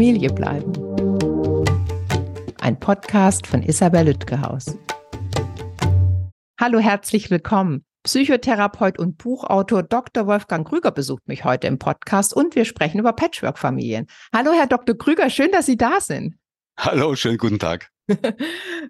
Familie bleiben. Ein Podcast von Isabel Lütgehaus. Hallo, herzlich willkommen. Psychotherapeut und Buchautor Dr. Wolfgang Krüger besucht mich heute im Podcast und wir sprechen über Patchwork-Familien. Hallo, Herr Dr. Krüger, schön, dass Sie da sind. Hallo, schönen guten Tag.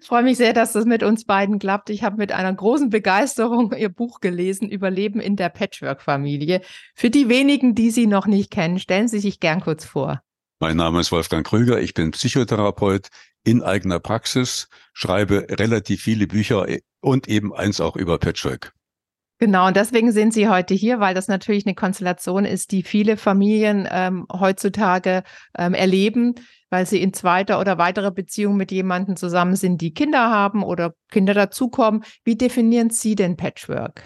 freue mich sehr, dass das mit uns beiden klappt. Ich habe mit einer großen Begeisterung Ihr Buch gelesen, Überleben in der Patchwork-Familie. Für die wenigen, die Sie noch nicht kennen, stellen Sie sich gern kurz vor. Mein Name ist Wolfgang Krüger, ich bin Psychotherapeut in eigener Praxis, schreibe relativ viele Bücher und eben eins auch über Patchwork. Genau, und deswegen sind Sie heute hier, weil das natürlich eine Konstellation ist, die viele Familien ähm, heutzutage ähm, erleben, weil sie in zweiter oder weiterer Beziehung mit jemandem zusammen sind, die Kinder haben oder Kinder dazukommen. Wie definieren Sie denn Patchwork?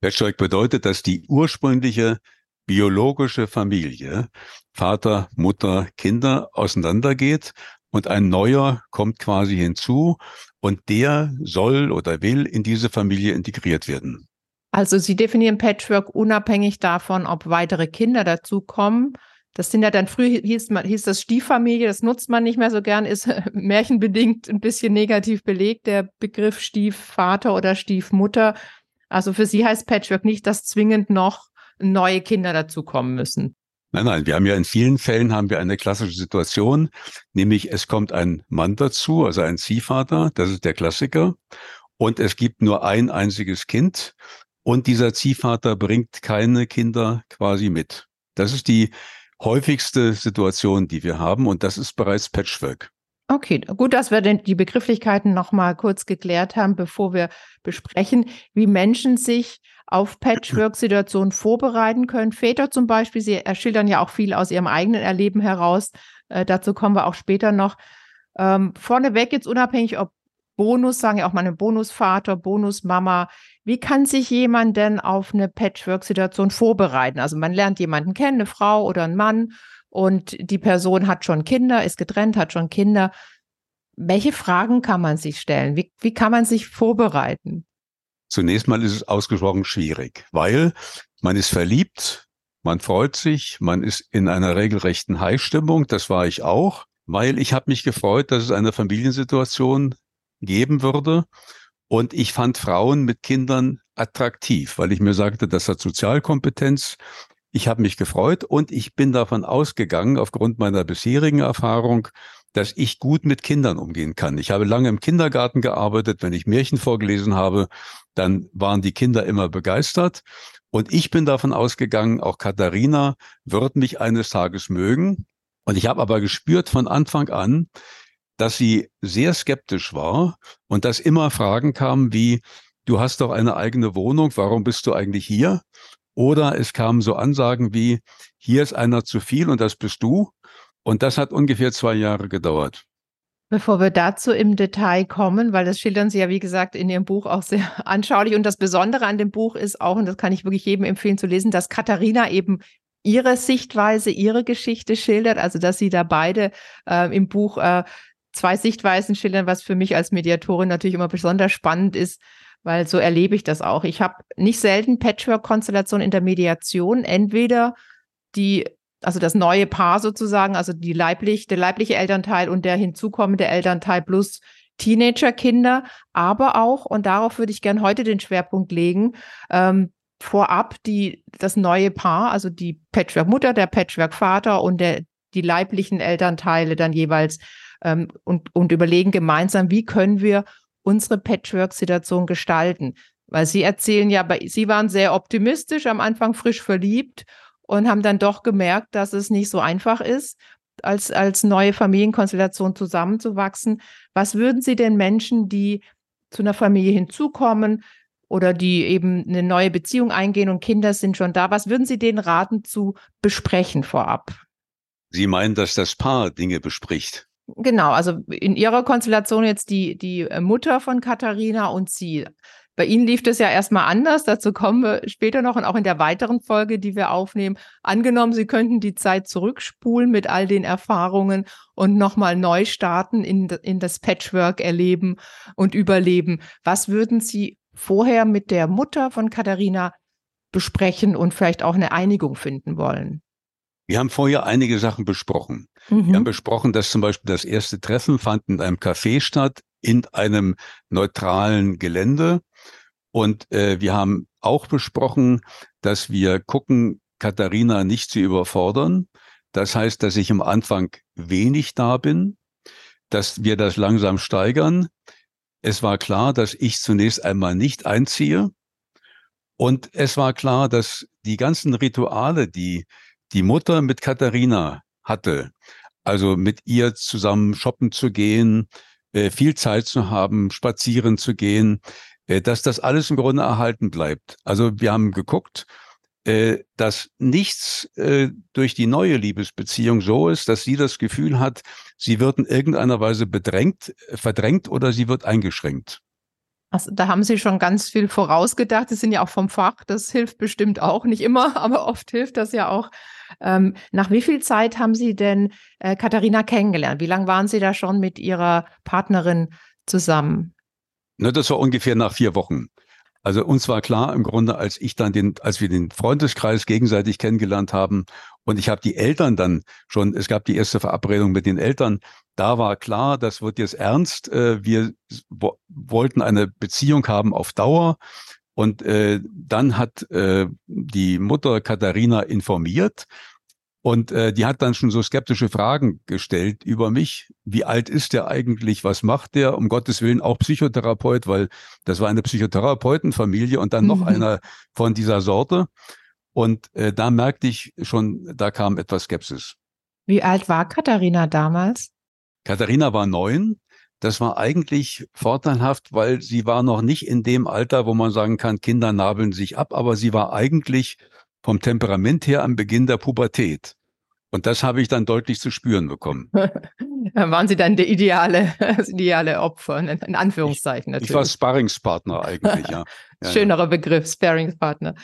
Patchwork bedeutet, dass die ursprüngliche biologische Familie, Vater, Mutter, Kinder auseinandergeht und ein neuer kommt quasi hinzu und der soll oder will in diese Familie integriert werden. Also Sie definieren Patchwork unabhängig davon, ob weitere Kinder dazukommen. Das sind ja dann früh hieß, hieß das Stieffamilie, das nutzt man nicht mehr so gern, ist märchenbedingt ein bisschen negativ belegt, der Begriff Stiefvater oder Stiefmutter. Also für Sie heißt Patchwork nicht, dass zwingend noch neue Kinder dazukommen müssen. Nein, nein, wir haben ja in vielen Fällen haben wir eine klassische Situation, nämlich es kommt ein Mann dazu, also ein Ziehvater, das ist der Klassiker, und es gibt nur ein einziges Kind und dieser Ziehvater bringt keine Kinder quasi mit. Das ist die häufigste Situation, die wir haben und das ist bereits Patchwork. Okay, gut, dass wir die Begrifflichkeiten noch mal kurz geklärt haben, bevor wir besprechen, wie Menschen sich auf Patchwork-Situationen vorbereiten können. Väter zum Beispiel, sie erschildern ja auch viel aus ihrem eigenen Erleben heraus. Äh, dazu kommen wir auch später noch. Ähm, vorneweg jetzt unabhängig, ob Bonus, sagen ja auch meine Bonusvater, Bonusmama. Wie kann sich jemand denn auf eine Patchwork-Situation vorbereiten? Also man lernt jemanden kennen, eine Frau oder einen Mann, und die Person hat schon Kinder, ist getrennt, hat schon Kinder. Welche Fragen kann man sich stellen? Wie, wie kann man sich vorbereiten? Zunächst mal ist es ausgesprochen schwierig, weil man ist verliebt, man freut sich, man ist in einer regelrechten High-Stimmung, das war ich auch, weil ich habe mich gefreut, dass es eine Familiensituation geben würde. Und ich fand Frauen mit Kindern attraktiv, weil ich mir sagte, das hat Sozialkompetenz. Ich habe mich gefreut und ich bin davon ausgegangen, aufgrund meiner bisherigen Erfahrung, dass ich gut mit Kindern umgehen kann. Ich habe lange im Kindergarten gearbeitet. Wenn ich Märchen vorgelesen habe, dann waren die Kinder immer begeistert. Und ich bin davon ausgegangen, auch Katharina wird mich eines Tages mögen. Und ich habe aber gespürt von Anfang an, dass sie sehr skeptisch war und dass immer Fragen kamen wie, du hast doch eine eigene Wohnung, warum bist du eigentlich hier? Oder es kamen so Ansagen wie, hier ist einer zu viel und das bist du. Und das hat ungefähr zwei Jahre gedauert. Bevor wir dazu im Detail kommen, weil das schildern Sie ja, wie gesagt, in Ihrem Buch auch sehr anschaulich. Und das Besondere an dem Buch ist auch, und das kann ich wirklich jedem empfehlen zu lesen, dass Katharina eben ihre Sichtweise, ihre Geschichte schildert. Also, dass sie da beide äh, im Buch äh, zwei Sichtweisen schildern, was für mich als Mediatorin natürlich immer besonders spannend ist, weil so erlebe ich das auch. Ich habe nicht selten Patchwork-Konstellationen in der Mediation, entweder die, also das neue Paar sozusagen, also die leiblich, der leibliche Elternteil und der hinzukommende Elternteil plus Teenagerkinder, aber auch, und darauf würde ich gern heute den Schwerpunkt legen, ähm, vorab die, das neue Paar, also die Patchwork-Mutter, der Patchwork-Vater und der, die leiblichen Elternteile dann jeweils ähm, und, und überlegen gemeinsam, wie können wir unsere Patchwork-Situation gestalten. Weil Sie erzählen ja, Sie waren sehr optimistisch, am Anfang frisch verliebt und haben dann doch gemerkt, dass es nicht so einfach ist, als, als neue Familienkonstellation zusammenzuwachsen. Was würden Sie den Menschen, die zu einer Familie hinzukommen oder die eben eine neue Beziehung eingehen und Kinder sind schon da, was würden Sie denen raten zu besprechen vorab? Sie meinen, dass das Paar Dinge bespricht? Genau, also in ihrer Konstellation jetzt die, die äh, Mutter von Katharina und sie. Bei Ihnen lief das ja erstmal anders, dazu kommen wir später noch und auch in der weiteren Folge, die wir aufnehmen. Angenommen, Sie könnten die Zeit zurückspulen mit all den Erfahrungen und nochmal neu starten in, in das Patchwork erleben und überleben. Was würden Sie vorher mit der Mutter von Katharina besprechen und vielleicht auch eine Einigung finden wollen? Wir haben vorher einige Sachen besprochen. Mhm. Wir haben mhm. besprochen, dass zum Beispiel das erste Treffen fand in einem Café statt, in einem neutralen Gelände. Und äh, wir haben auch besprochen, dass wir gucken, Katharina nicht zu überfordern. Das heißt, dass ich am Anfang wenig da bin, dass wir das langsam steigern. Es war klar, dass ich zunächst einmal nicht einziehe. Und es war klar, dass die ganzen Rituale, die die Mutter mit Katharina hatte, also mit ihr zusammen shoppen zu gehen, äh, viel Zeit zu haben, spazieren zu gehen, äh, dass das alles im Grunde erhalten bleibt. Also wir haben geguckt, äh, dass nichts durch die neue Liebesbeziehung so ist, dass sie das Gefühl hat, sie wird in irgendeiner Weise bedrängt, verdrängt oder sie wird eingeschränkt. Also, da haben Sie schon ganz viel vorausgedacht. Sie sind ja auch vom Fach. Das hilft bestimmt auch. Nicht immer, aber oft hilft das ja auch. Ähm, nach wie viel Zeit haben Sie denn äh, Katharina kennengelernt? Wie lange waren Sie da schon mit Ihrer Partnerin zusammen? Ne, das war ungefähr nach vier Wochen. Also uns war klar im Grunde, als ich dann den, als wir den Freundeskreis gegenseitig kennengelernt haben und ich habe die Eltern dann schon, es gab die erste Verabredung mit den Eltern, da war klar, das wird jetzt ernst. Äh, wir wollten eine Beziehung haben auf Dauer. Und äh, dann hat äh, die Mutter Katharina informiert und äh, die hat dann schon so skeptische Fragen gestellt über mich. Wie alt ist der eigentlich? Was macht der? Um Gottes Willen auch Psychotherapeut, weil das war eine Psychotherapeutenfamilie und dann mhm. noch einer von dieser Sorte. Und äh, da merkte ich schon, da kam etwas Skepsis. Wie alt war Katharina damals? Katharina war neun. Das war eigentlich vorteilhaft, weil sie war noch nicht in dem Alter, wo man sagen kann, Kinder nabeln sich ab, aber sie war eigentlich vom Temperament her am Beginn der Pubertät. Und das habe ich dann deutlich zu spüren bekommen. waren Sie dann der ideale, das ideale Opfer, in Anführungszeichen natürlich. Ich war Sparringspartner eigentlich, ja. ja Schönerer ja. Begriff, Sparringspartner.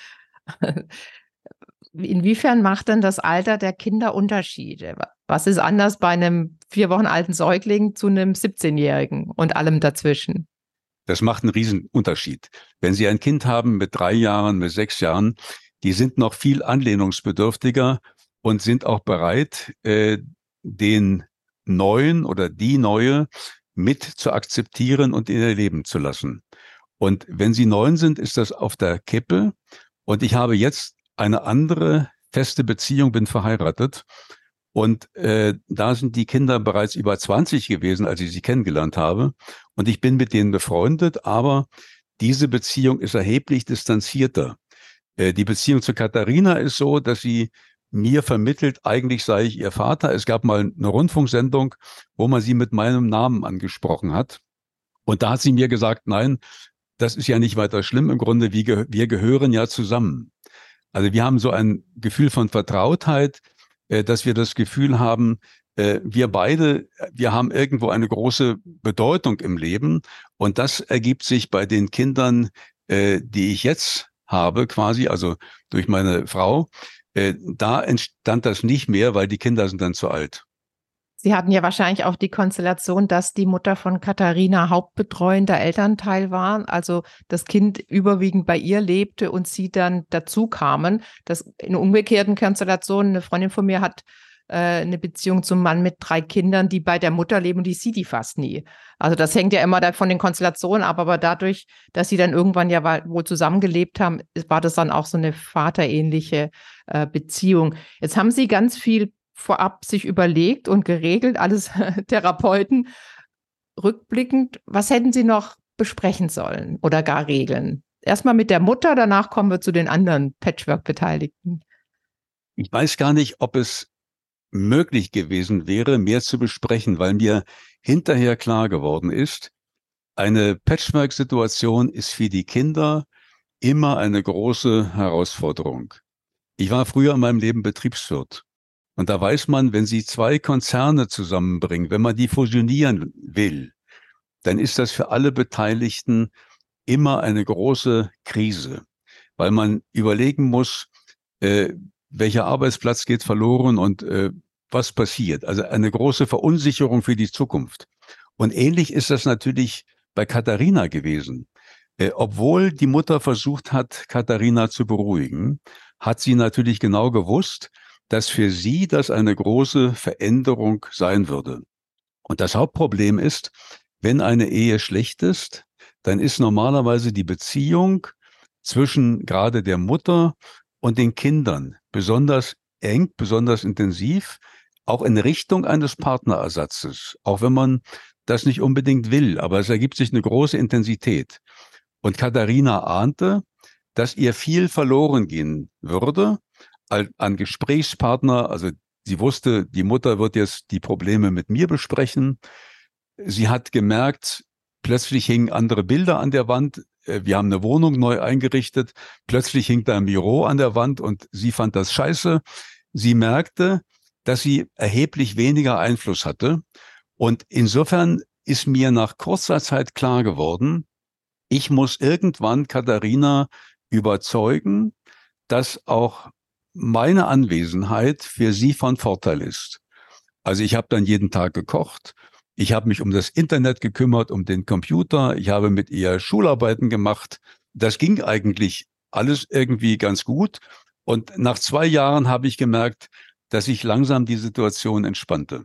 Inwiefern macht denn das Alter der Kinder Unterschiede? Was ist anders bei einem vier Wochen alten Säugling zu einem 17-Jährigen und allem dazwischen? Das macht einen riesen Unterschied. Wenn Sie ein Kind haben mit drei Jahren, mit sechs Jahren, die sind noch viel anlehnungsbedürftiger und sind auch bereit, äh, den Neuen oder die Neue mit zu akzeptieren und in ihr Leben zu lassen. Und wenn sie neun sind, ist das auf der Kippe. Und ich habe jetzt eine andere feste Beziehung, bin verheiratet. Und äh, da sind die Kinder bereits über 20 gewesen, als ich sie kennengelernt habe. Und ich bin mit denen befreundet, aber diese Beziehung ist erheblich distanzierter. Äh, die Beziehung zu Katharina ist so, dass sie mir vermittelt, eigentlich sei ich ihr Vater. Es gab mal eine Rundfunksendung, wo man sie mit meinem Namen angesprochen hat. Und da hat sie mir gesagt, nein, das ist ja nicht weiter schlimm. Im Grunde, wir, wir gehören ja zusammen. Also wir haben so ein Gefühl von Vertrautheit, äh, dass wir das Gefühl haben, äh, wir beide, wir haben irgendwo eine große Bedeutung im Leben. Und das ergibt sich bei den Kindern, die ich jetzt habe, quasi, also durch meine Frau, äh, da entstand das nicht mehr, weil die Kinder sind dann zu alt. Sie hatten ja wahrscheinlich auch die Konstellation, dass die Mutter von Katharina hauptbetreuender Elternteil war, also das Kind überwiegend bei ihr lebte und sie dann dazu kamen. Das in umgekehrten Konstellationen, eine Freundin von mir hat äh, eine Beziehung zum Mann mit drei Kindern, die bei der Mutter leben und die sieht die fast nie. Also das hängt ja immer von den Konstellationen ab, aber dadurch, dass sie dann irgendwann ja wohl zusammengelebt haben, war das dann auch so eine vaterähnliche äh, Beziehung. Jetzt haben Sie ganz viel vorab sich überlegt und geregelt, alles Therapeuten. Rückblickend, was hätten Sie noch besprechen sollen oder gar regeln? Erstmal mit der Mutter, danach kommen wir zu den anderen Patchwork-Beteiligten. Ich weiß gar nicht, ob es möglich gewesen wäre, mehr zu besprechen, weil mir hinterher klar geworden ist, eine Patchwork-Situation ist für die Kinder immer eine große Herausforderung. Ich war früher in meinem Leben Betriebswirt. Und da weiß man, wenn Sie zwei Konzerne zusammenbringen, wenn man die fusionieren will, dann ist das für alle Beteiligten immer eine große Krise, weil man überlegen muss, äh, welcher Arbeitsplatz geht verloren und äh, was passiert. Also eine große Verunsicherung für die Zukunft. Und ähnlich ist das natürlich bei Katharina gewesen. Äh, obwohl die Mutter versucht hat, Katharina zu beruhigen, hat sie natürlich genau gewusst, dass für sie das eine große Veränderung sein würde. Und das Hauptproblem ist, wenn eine Ehe schlecht ist, dann ist normalerweise die Beziehung zwischen gerade der Mutter und den Kindern besonders eng, besonders intensiv, auch in Richtung eines Partnerersatzes, auch wenn man das nicht unbedingt will, aber es ergibt sich eine große Intensität. Und Katharina ahnte, dass ihr viel verloren gehen würde an Gesprächspartner. Also sie wusste, die Mutter wird jetzt die Probleme mit mir besprechen. Sie hat gemerkt, plötzlich hingen andere Bilder an der Wand. Äh, wir haben eine Wohnung neu eingerichtet. Plötzlich hing da ein Büro an der Wand und sie fand das scheiße. Sie merkte, dass sie erheblich weniger Einfluss hatte. Und insofern ist mir nach kurzer Zeit klar geworden, ich muss irgendwann Katharina überzeugen, dass auch meine Anwesenheit für sie von Vorteil ist. Also ich habe dann jeden Tag gekocht. Ich habe mich um das Internet gekümmert, um den Computer. Ich habe mit ihr Schularbeiten gemacht. Das ging eigentlich alles irgendwie ganz gut. Und nach zwei Jahren habe ich gemerkt, dass sich langsam die Situation entspannte.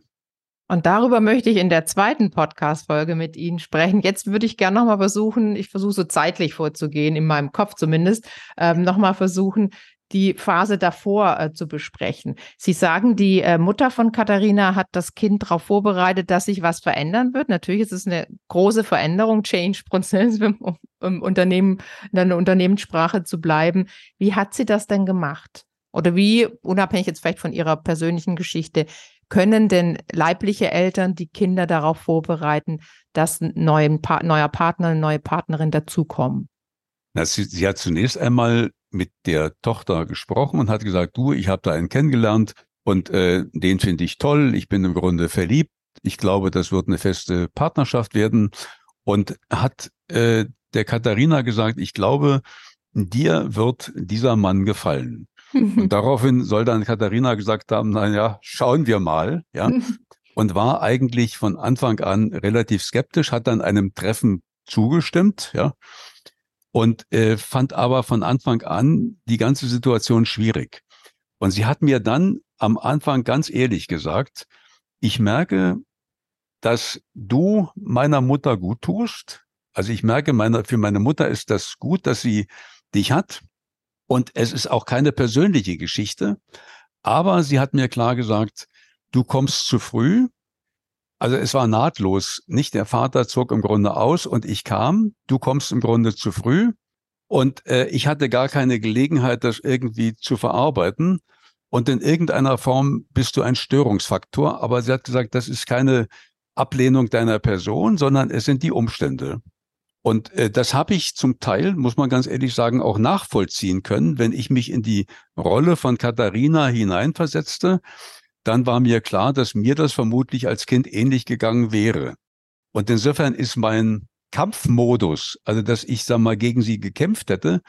Und darüber möchte ich in der zweiten Podcast-Folge mit Ihnen sprechen. Jetzt würde ich gerne nochmal versuchen, ich versuche so zeitlich vorzugehen, in meinem Kopf zumindest, ähm, nochmal versuchen, die Phase davor äh, zu besprechen. Sie sagen, die äh, Mutter von Katharina hat das Kind darauf vorbereitet, dass sich was verändern wird. Natürlich ist es eine große Veränderung, Change-Prozess, um im Unternehmen, in der Unternehmenssprache zu bleiben. Wie hat sie das denn gemacht? Oder wie, unabhängig jetzt vielleicht von ihrer persönlichen Geschichte, können denn leibliche Eltern die Kinder darauf vorbereiten, dass ein neuer Partner, eine neue Partnerin dazukommen? Na, sie, sie hat zunächst einmal mit der Tochter gesprochen und hat gesagt, du, ich habe da einen kennengelernt und äh, den finde ich toll, ich bin im Grunde verliebt, ich glaube, das wird eine feste Partnerschaft werden und hat äh, der Katharina gesagt, ich glaube, dir wird dieser Mann gefallen. Und daraufhin soll dann Katharina gesagt haben, na ja, schauen wir mal, ja. Und war eigentlich von Anfang an relativ skeptisch, hat dann einem Treffen zugestimmt, ja. Und äh, fand aber von Anfang an die ganze Situation schwierig. Und sie hat mir dann am Anfang ganz ehrlich gesagt, ich merke, dass du meiner Mutter gut tust. Also ich merke, meine, für meine Mutter ist das gut, dass sie dich hat. Und es ist auch keine persönliche Geschichte. Aber sie hat mir klar gesagt, du kommst zu früh. Also es war nahtlos. Nicht der Vater zog im Grunde aus und ich kam. Du kommst im Grunde zu früh. Und äh, ich hatte gar keine Gelegenheit, das irgendwie zu verarbeiten. Und in irgendeiner Form bist du ein Störungsfaktor. Aber sie hat gesagt, das ist keine Ablehnung deiner Person, sondern es sind die Umstände. Und äh, das habe ich zum Teil, muss man ganz ehrlich sagen, auch nachvollziehen können. Wenn ich mich in die Rolle von Katharina hineinversetzte, dann war mir klar, dass mir das vermutlich als Kind ähnlich gegangen wäre. Und insofern ist mein Kampfmodus, also dass ich, sag mal, gegen sie gekämpft hätte,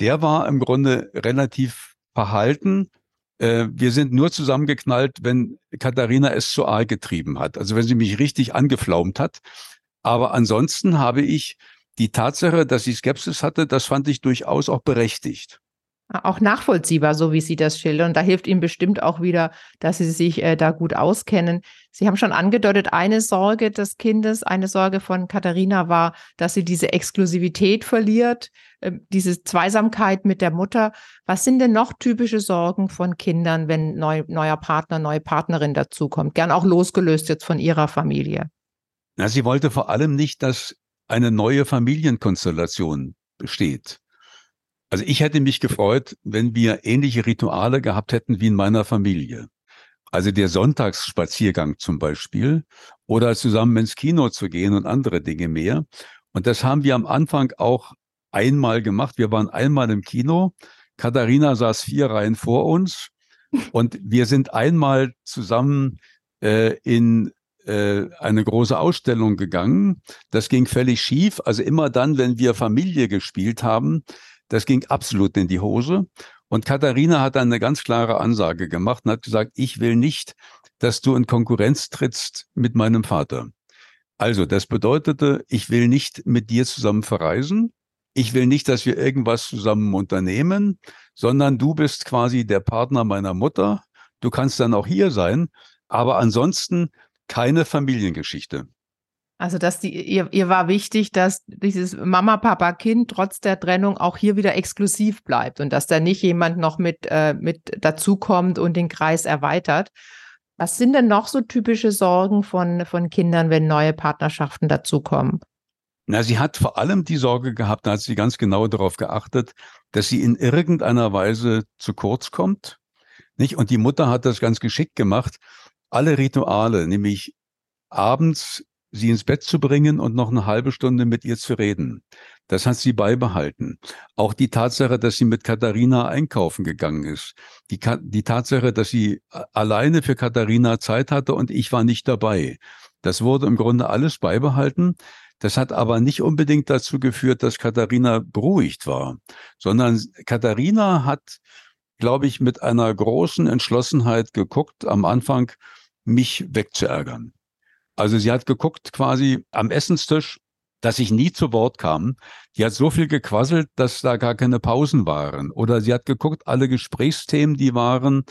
der war im Grunde relativ verhalten. Äh, wir sind nur zusammengeknallt, wenn Katharina es zu arg getrieben hat. Also wenn sie mich richtig angeflaumt hat. Aber ansonsten habe ich die Tatsache, dass sie Skepsis hatte, das fand ich durchaus auch berechtigt. Auch nachvollziehbar, so wie Sie das schildern. Da hilft Ihnen bestimmt auch wieder, dass Sie sich äh, da gut auskennen. Sie haben schon angedeutet, eine Sorge des Kindes, eine Sorge von Katharina war, dass sie diese Exklusivität verliert, äh, diese Zweisamkeit mit der Mutter. Was sind denn noch typische Sorgen von Kindern, wenn neu, neuer Partner, neue Partnerin dazukommt? Gern auch losgelöst jetzt von ihrer Familie. Na, sie wollte vor allem nicht, dass eine neue Familienkonstellation besteht. Also ich hätte mich gefreut, wenn wir ähnliche Rituale gehabt hätten wie in meiner Familie. Also der Sonntagsspaziergang zum Beispiel oder zusammen ins Kino zu gehen und andere Dinge mehr. Und das haben wir am Anfang auch einmal gemacht. Wir waren einmal im Kino. Katharina saß vier Reihen vor uns und wir sind einmal zusammen äh, in äh, eine große Ausstellung gegangen. Das ging völlig schief. Also immer dann, wenn wir Familie gespielt haben, das ging absolut in die Hose. Und Katharina hat dann eine ganz klare Ansage gemacht und hat gesagt, ich will nicht, dass du in Konkurrenz trittst mit meinem Vater. Also, das bedeutete, ich will nicht mit dir zusammen verreisen. Ich will nicht, dass wir irgendwas zusammen unternehmen, sondern du bist quasi der Partner meiner Mutter du kannst dann auch hier sein, aber ansonsten keine Familiengeschichte. Also, dass die, ihr, ihr war wichtig, dass dieses Mama, Papa, Kind trotz der Trennung auch hier wieder exklusiv bleibt und dass da nicht jemand noch mit, äh, mit dazukommt und den Kreis erweitert. Was sind denn noch so typische Sorgen von, von Kindern, wenn neue Partnerschaften dazukommen? Na, sie hat vor allem die Sorge gehabt, da hat sie ganz genau darauf geachtet, dass sie in irgendeiner Weise zu kurz kommt. Nicht? Und die Mutter hat das ganz geschickt gemacht. Alle Rituale, nämlich abends sie ins Bett zu bringen und noch eine halbe Stunde mit ihr zu reden. Das hat sie beibehalten. Auch die Tatsache, dass sie mit Katharina einkaufen gegangen ist. Die, die Tatsache, dass sie alleine für Katharina Zeit hatte und ich war nicht dabei. Das wurde im Grunde alles beibehalten. Das hat aber nicht unbedingt dazu geführt, dass Katharina beruhigt war, sondern Katharina hat, glaube ich, mit einer großen Entschlossenheit geguckt, am Anfang mich wegzuärgern. Also sie hat geguckt quasi am Essenstisch, dass ich nie zu Wort kam. Die hat so viel gequasselt, dass da gar keine Pausen waren. Oder sie hat geguckt, alle Gesprächsthemen, die waren,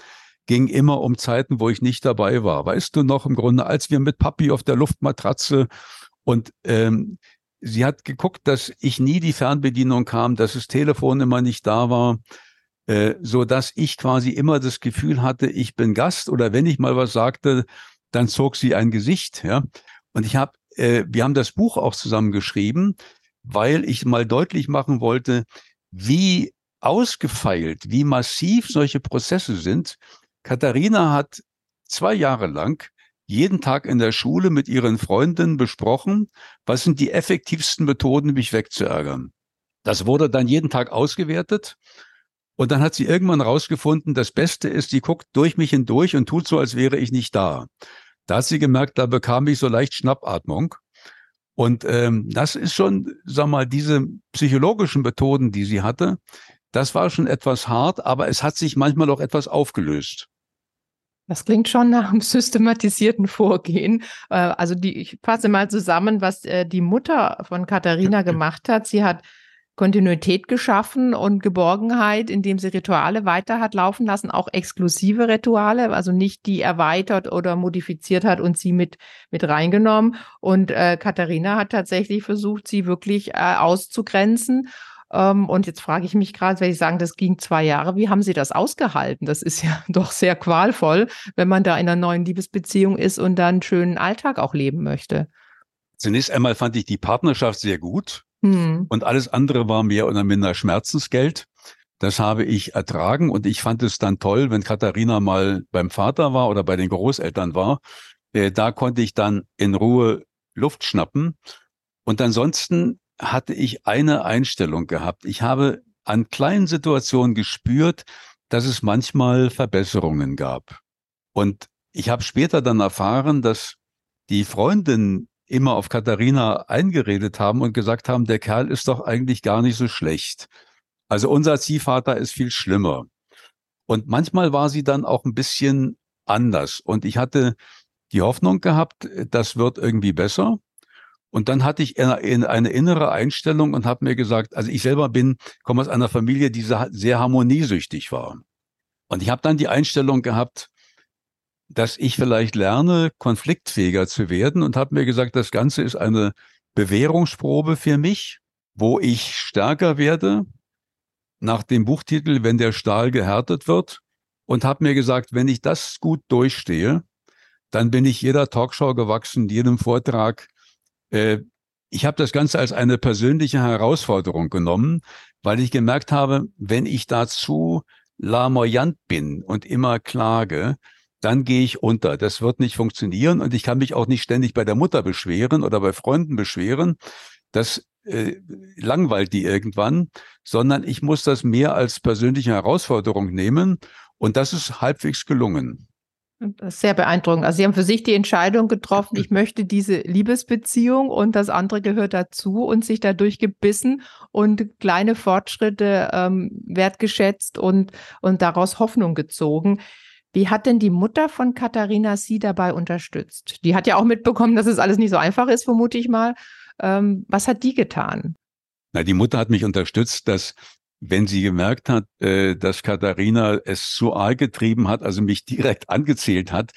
ging immer um Zeiten, wo ich nicht dabei war. Weißt du noch im Grunde, als wir mit Papi auf der Luftmatratze und ähm, sie hat geguckt, dass ich nie die Fernbedienung kam, dass das Telefon immer nicht da war, äh, so dass ich quasi immer das Gefühl hatte, ich bin Gast oder wenn ich mal was sagte, dann zog sie ein Gesicht, ja. Und ich habe, äh, wir haben das Buch auch zusammen geschrieben, weil ich mal deutlich machen wollte, wie ausgefeilt, wie massiv solche Prozesse sind. Katharina hat zwei Jahre lang jeden Tag in der Schule mit ihren Freundinnen besprochen, was sind die effektivsten Methoden, mich wegzuärgern. Das wurde dann jeden Tag ausgewertet. Und dann hat sie irgendwann rausgefunden, das Beste ist, die guckt durch mich hindurch und tut so, als wäre ich nicht da. Da hat sie gemerkt, da bekam ich so leicht Schnappatmung. Und ähm, das ist schon, sag mal, diese psychologischen Methoden, die sie hatte, das war schon etwas hart, aber es hat sich manchmal auch etwas aufgelöst. Das klingt schon nach einem systematisierten Vorgehen. Äh, also die, ich fasse mal zusammen, was äh, die Mutter von Katharina gemacht hat. Sie hat Kontinuität geschaffen und Geborgenheit, indem sie Rituale weiter hat laufen lassen, auch exklusive Rituale, also nicht die erweitert oder modifiziert hat und sie mit, mit reingenommen. Und äh, Katharina hat tatsächlich versucht, sie wirklich äh, auszugrenzen. Ähm, und jetzt frage ich mich gerade, wenn ich sagen, das ging zwei Jahre, wie haben Sie das ausgehalten? Das ist ja doch sehr qualvoll, wenn man da in einer neuen Liebesbeziehung ist und dann einen schönen Alltag auch leben möchte. Zunächst einmal fand ich die Partnerschaft sehr gut. Hm. Und alles andere war mehr oder minder Schmerzensgeld. Das habe ich ertragen und ich fand es dann toll, wenn Katharina mal beim Vater war oder bei den Großeltern war. Äh, da konnte ich dann in Ruhe Luft schnappen. Und ansonsten hatte ich eine Einstellung gehabt. Ich habe an kleinen Situationen gespürt, dass es manchmal Verbesserungen gab. Und ich habe später dann erfahren, dass die Freundin immer auf Katharina eingeredet haben und gesagt haben, der Kerl ist doch eigentlich gar nicht so schlecht. Also unser Ziehvater ist viel schlimmer. Und manchmal war sie dann auch ein bisschen anders. Und ich hatte die Hoffnung gehabt, das wird irgendwie besser. Und dann hatte ich eine innere Einstellung und habe mir gesagt, also ich selber bin, komme aus einer Familie, die sehr harmoniesüchtig war. Und ich habe dann die Einstellung gehabt, dass ich vielleicht lerne, konfliktfähiger zu werden und habe mir gesagt, das Ganze ist eine Bewährungsprobe für mich, wo ich stärker werde nach dem Buchtitel Wenn der Stahl gehärtet wird und habe mir gesagt, wenn ich das gut durchstehe, dann bin ich jeder Talkshow gewachsen, jedem Vortrag. Äh, ich habe das Ganze als eine persönliche Herausforderung genommen, weil ich gemerkt habe, wenn ich dazu lamoyant bin und immer klage, dann gehe ich unter. Das wird nicht funktionieren und ich kann mich auch nicht ständig bei der Mutter beschweren oder bei Freunden beschweren. Das äh, langweilt die irgendwann, sondern ich muss das mehr als persönliche Herausforderung nehmen und das ist halbwegs gelungen. Das ist sehr beeindruckend. Also Sie haben für sich die Entscheidung getroffen, ich möchte diese Liebesbeziehung und das andere gehört dazu und sich dadurch gebissen und kleine Fortschritte ähm, wertgeschätzt und, und daraus Hoffnung gezogen. Wie hat denn die Mutter von Katharina Sie dabei unterstützt? Die hat ja auch mitbekommen, dass es alles nicht so einfach ist, vermute ich mal. Ähm, was hat die getan? Na, die Mutter hat mich unterstützt, dass wenn sie gemerkt hat, äh, dass Katharina es zu arg getrieben hat, also mich direkt angezählt hat,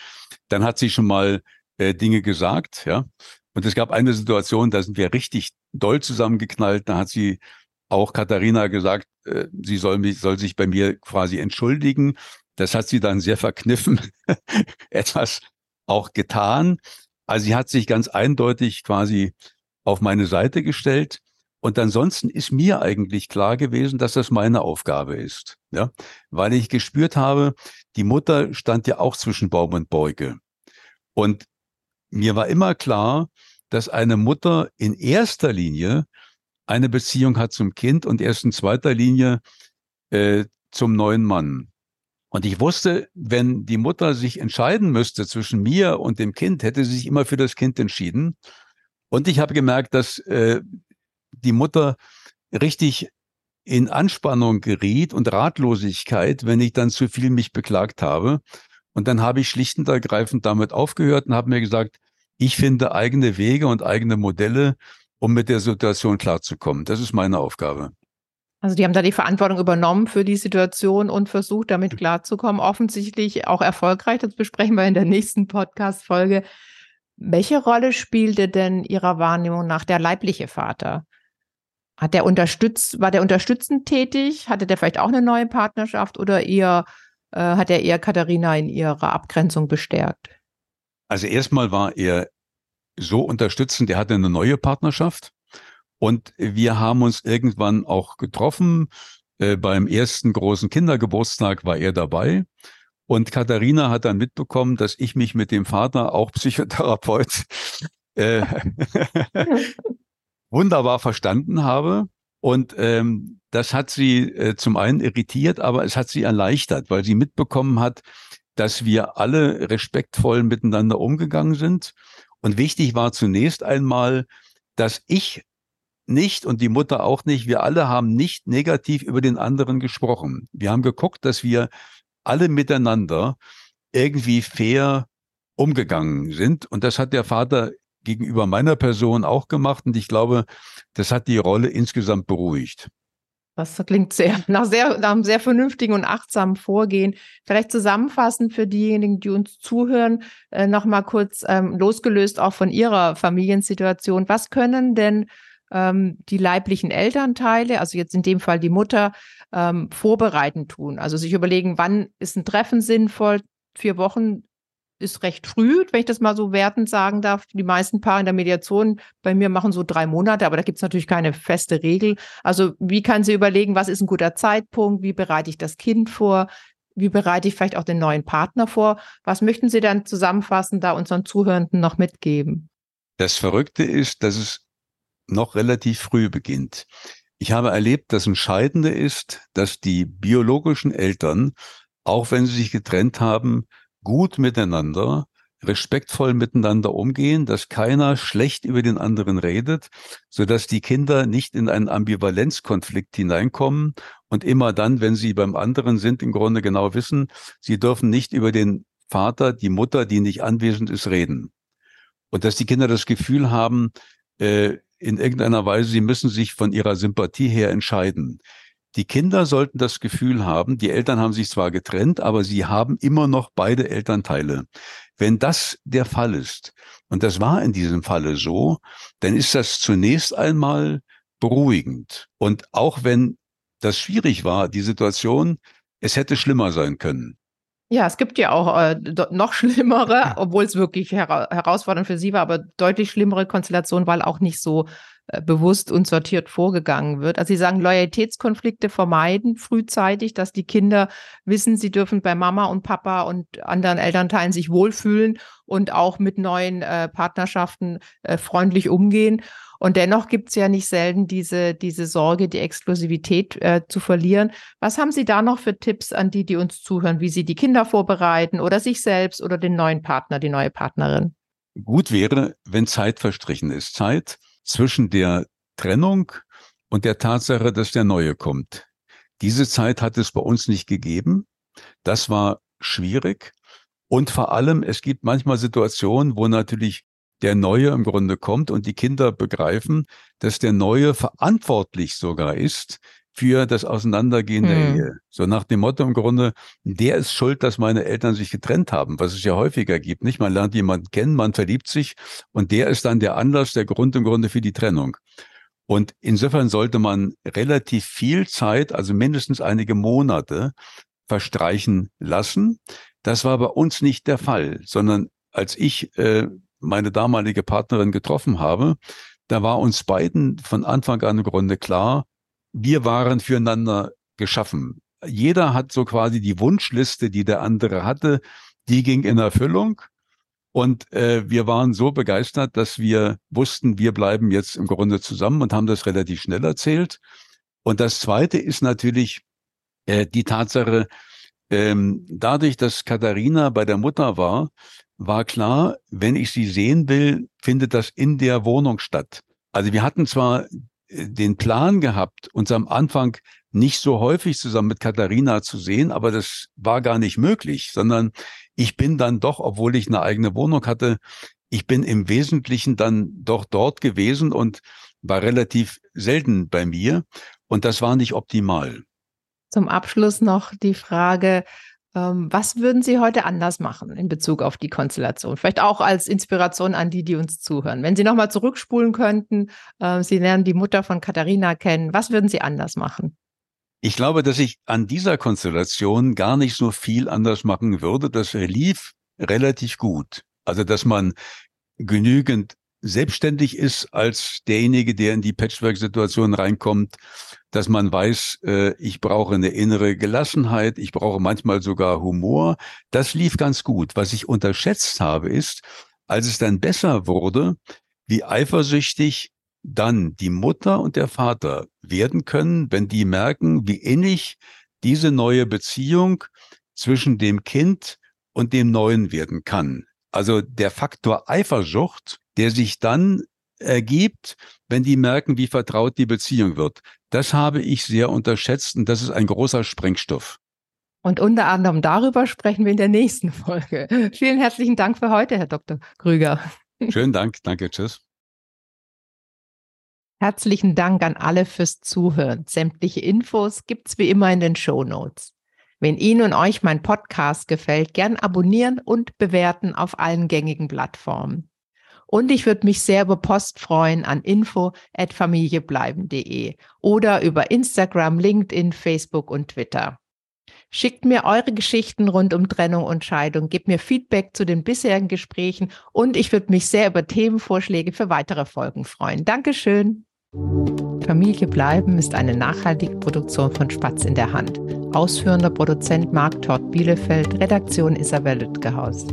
dann hat sie schon mal äh, Dinge gesagt, ja. Und es gab eine Situation, da sind wir richtig doll zusammengeknallt. Da hat sie auch Katharina gesagt, äh, sie soll mich, soll sich bei mir quasi entschuldigen. Das hat sie dann sehr verkniffen etwas auch getan. Also sie hat sich ganz eindeutig quasi auf meine Seite gestellt. Und ansonsten ist mir eigentlich klar gewesen, dass das meine Aufgabe ist. Ja, weil ich gespürt habe, die Mutter stand ja auch zwischen Baum und Beuge. Und mir war immer klar, dass eine Mutter in erster Linie eine Beziehung hat zum Kind und erst in zweiter Linie äh, zum neuen Mann. Und ich wusste, wenn die Mutter sich entscheiden müsste zwischen mir und dem Kind, hätte sie sich immer für das Kind entschieden. Und ich habe gemerkt, dass äh, die Mutter richtig in Anspannung geriet und Ratlosigkeit, wenn ich dann zu viel mich beklagt habe. Und dann habe ich schlicht und ergreifend damit aufgehört und habe mir gesagt, ich finde eigene Wege und eigene Modelle, um mit der Situation klarzukommen. Das ist meine Aufgabe. Also die haben da die Verantwortung übernommen für die Situation und versucht, damit klarzukommen. Offensichtlich auch erfolgreich. Das besprechen wir in der nächsten Podcast-Folge. Welche Rolle spielte denn Ihrer Wahrnehmung nach der leibliche Vater? Hat der unterstützt, war der unterstützend tätig? Hatte der vielleicht auch eine neue Partnerschaft oder eher, äh, hat er eher Katharina in ihrer Abgrenzung bestärkt? Also erstmal war er so unterstützend, er hatte eine neue Partnerschaft und wir haben uns irgendwann auch getroffen. Äh, beim ersten großen Kindergeburtstag war er dabei. Und Katharina hat dann mitbekommen, dass ich mich mit dem Vater, auch Psychotherapeut, äh, wunderbar verstanden habe. Und ähm, das hat sie äh, zum einen irritiert, aber es hat sie erleichtert, weil sie mitbekommen hat, dass wir alle respektvoll miteinander umgegangen sind. Und wichtig war zunächst einmal, dass ich nicht und die Mutter auch nicht, wir alle haben nicht negativ über den anderen gesprochen. Wir haben geguckt, dass wir alle miteinander irgendwie fair umgegangen sind. Und das hat der Vater gegenüber meiner Person auch gemacht. Und ich glaube, das hat die Rolle insgesamt beruhigt. Das klingt sehr nach, sehr nach einem sehr vernünftigen und achtsamen Vorgehen. Vielleicht zusammenfassend für diejenigen, die uns zuhören, äh, nochmal kurz ähm, losgelöst auch von Ihrer Familiensituation. Was können denn ähm, die leiblichen Elternteile, also jetzt in dem Fall die Mutter, ähm, vorbereiten tun? Also sich überlegen, wann ist ein Treffen sinnvoll? Vier Wochen ist recht früh, wenn ich das mal so wertend sagen darf. Die meisten Paare in der Mediation bei mir machen so drei Monate, aber da gibt es natürlich keine feste Regel. Also wie kann sie überlegen, was ist ein guter Zeitpunkt? Wie bereite ich das Kind vor? Wie bereite ich vielleicht auch den neuen Partner vor? Was möchten Sie dann zusammenfassend da unseren Zuhörenden noch mitgeben? Das Verrückte ist, dass es noch relativ früh beginnt. Ich habe erlebt, das Entscheidende ist, dass die biologischen Eltern, auch wenn sie sich getrennt haben, gut miteinander, respektvoll miteinander umgehen, dass keiner schlecht über den anderen redet, so dass die Kinder nicht in einen Ambivalenzkonflikt hineinkommen und immer dann, wenn sie beim anderen sind, im Grunde genau wissen, sie dürfen nicht über den Vater, die Mutter, die nicht anwesend ist, reden. Und dass die Kinder das Gefühl haben, äh, in irgendeiner Weise, sie müssen sich von ihrer Sympathie her entscheiden. Die Kinder sollten das Gefühl haben, die Eltern haben sich zwar getrennt, aber sie haben immer noch beide Elternteile. Wenn das der Fall ist, und das war in diesem Falle so, dann ist das zunächst einmal beruhigend. Und auch wenn das schwierig war, die Situation, es hätte schlimmer sein können. Ja, es gibt ja auch äh, noch schlimmere, obwohl es wirklich hera herausfordernd für Sie war, aber deutlich schlimmere Konstellationen, weil auch nicht so äh, bewusst und sortiert vorgegangen wird. Also Sie sagen, Loyalitätskonflikte vermeiden frühzeitig, dass die Kinder wissen, sie dürfen bei Mama und Papa und anderen Elternteilen sich wohlfühlen und auch mit neuen äh, Partnerschaften äh, freundlich umgehen. Und dennoch gibt es ja nicht selten diese, diese Sorge, die Exklusivität äh, zu verlieren. Was haben Sie da noch für Tipps an die, die uns zuhören, wie sie die Kinder vorbereiten oder sich selbst oder den neuen Partner, die neue Partnerin? Gut wäre, wenn Zeit verstrichen ist. Zeit, zwischen der Trennung und der Tatsache, dass der Neue kommt. Diese Zeit hat es bei uns nicht gegeben. Das war schwierig. Und vor allem, es gibt manchmal Situationen, wo natürlich der Neue im Grunde kommt und die Kinder begreifen, dass der Neue verantwortlich sogar ist, für das Auseinandergehen der hm. Ehe. So nach dem Motto im Grunde, der ist schuld, dass meine Eltern sich getrennt haben, was es ja häufiger gibt. Nicht? Man lernt jemanden kennen, man verliebt sich und der ist dann der Anlass, der Grund im Grunde für die Trennung. Und insofern sollte man relativ viel Zeit, also mindestens einige Monate, verstreichen lassen. Das war bei uns nicht der Fall, sondern als ich äh, meine damalige Partnerin getroffen habe, da war uns beiden von Anfang an im Grunde klar, wir waren füreinander geschaffen. Jeder hat so quasi die Wunschliste, die der andere hatte, die ging in Erfüllung. Und äh, wir waren so begeistert, dass wir wussten, wir bleiben jetzt im Grunde zusammen und haben das relativ schnell erzählt. Und das Zweite ist natürlich äh, die Tatsache, ähm, dadurch, dass Katharina bei der Mutter war, war klar, wenn ich sie sehen will, findet das in der Wohnung statt. Also wir hatten zwar äh, den Plan gehabt, uns am Anfang nicht so häufig zusammen mit Katharina zu sehen, aber das war gar nicht möglich, sondern ich bin dann doch, obwohl ich eine eigene Wohnung hatte, ich bin im Wesentlichen dann doch dort gewesen und war relativ selten bei mir und das war nicht optimal. Zum Abschluss noch die Frage, was würden Sie heute anders machen in Bezug auf die Konstellation? Vielleicht auch als Inspiration an die, die uns zuhören. Wenn Sie nochmal zurückspulen könnten, äh, Sie lernen die Mutter von Katharina kennen, was würden Sie anders machen? Ich glaube, dass ich an dieser Konstellation gar nicht so viel anders machen würde. Das lief relativ gut. Also, dass man genügend selbstständig ist als derjenige, der in die Patchwork-Situation reinkommt, dass man weiß, äh, ich brauche eine innere Gelassenheit, ich brauche manchmal sogar Humor. Das lief ganz gut. Was ich unterschätzt habe, ist, als es dann besser wurde, wie eifersüchtig dann die Mutter und der Vater werden können, wenn die merken, wie innig diese neue Beziehung zwischen dem Kind und dem Neuen werden kann. Also der Faktor Eifersucht der sich dann ergibt, wenn die merken, wie vertraut die Beziehung wird. Das habe ich sehr unterschätzt und das ist ein großer Sprengstoff. Und unter anderem darüber sprechen wir in der nächsten Folge. Vielen herzlichen Dank für heute, Herr Dr. Krüger. Schönen Dank. Danke. Tschüss. Herzlichen Dank an alle fürs Zuhören. Sämtliche Infos gibt's wie immer in den Show Notes. Wenn Ihnen und euch mein Podcast gefällt, gern abonnieren und bewerten auf allen gängigen Plattformen. Und ich würde mich sehr über Post freuen an info@familiebleiben.de oder über Instagram, LinkedIn, Facebook und Twitter. Schickt mir eure Geschichten rund um Trennung und Scheidung, gebt mir Feedback zu den bisherigen Gesprächen und ich würde mich sehr über Themenvorschläge für weitere Folgen freuen. Dankeschön. Familie bleiben ist eine nachhaltige Produktion von Spatz in der Hand. Ausführender Produzent Marc Todd Bielefeld, Redaktion Isabel Lütgehaus.